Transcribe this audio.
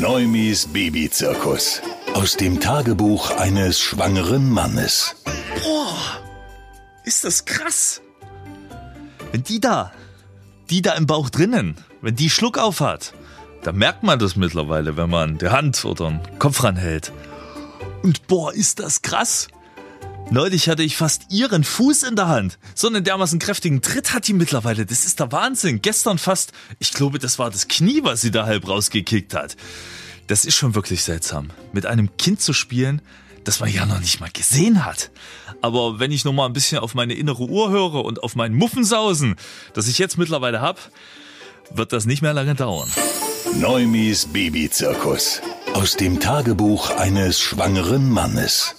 Neumis Babyzirkus. Aus dem Tagebuch eines schwangeren Mannes. Ist das krass? Wenn die da, die da im Bauch drinnen, wenn die Schluck auf hat, dann merkt man das mittlerweile, wenn man die Hand oder den Kopf ranhält. Und boah, ist das krass. Neulich hatte ich fast ihren Fuß in der Hand. So einen dermaßen kräftigen Tritt hat die mittlerweile. Das ist der Wahnsinn. Gestern fast, ich glaube, das war das Knie, was sie da halb rausgekickt hat. Das ist schon wirklich seltsam. Mit einem Kind zu spielen, das man ja noch nicht mal gesehen hat. Aber wenn ich noch mal ein bisschen auf meine innere Uhr höre und auf meinen Muffensausen, das ich jetzt mittlerweile hab, wird das nicht mehr lange dauern. Neumis Babyzirkus. Aus dem Tagebuch eines schwangeren Mannes.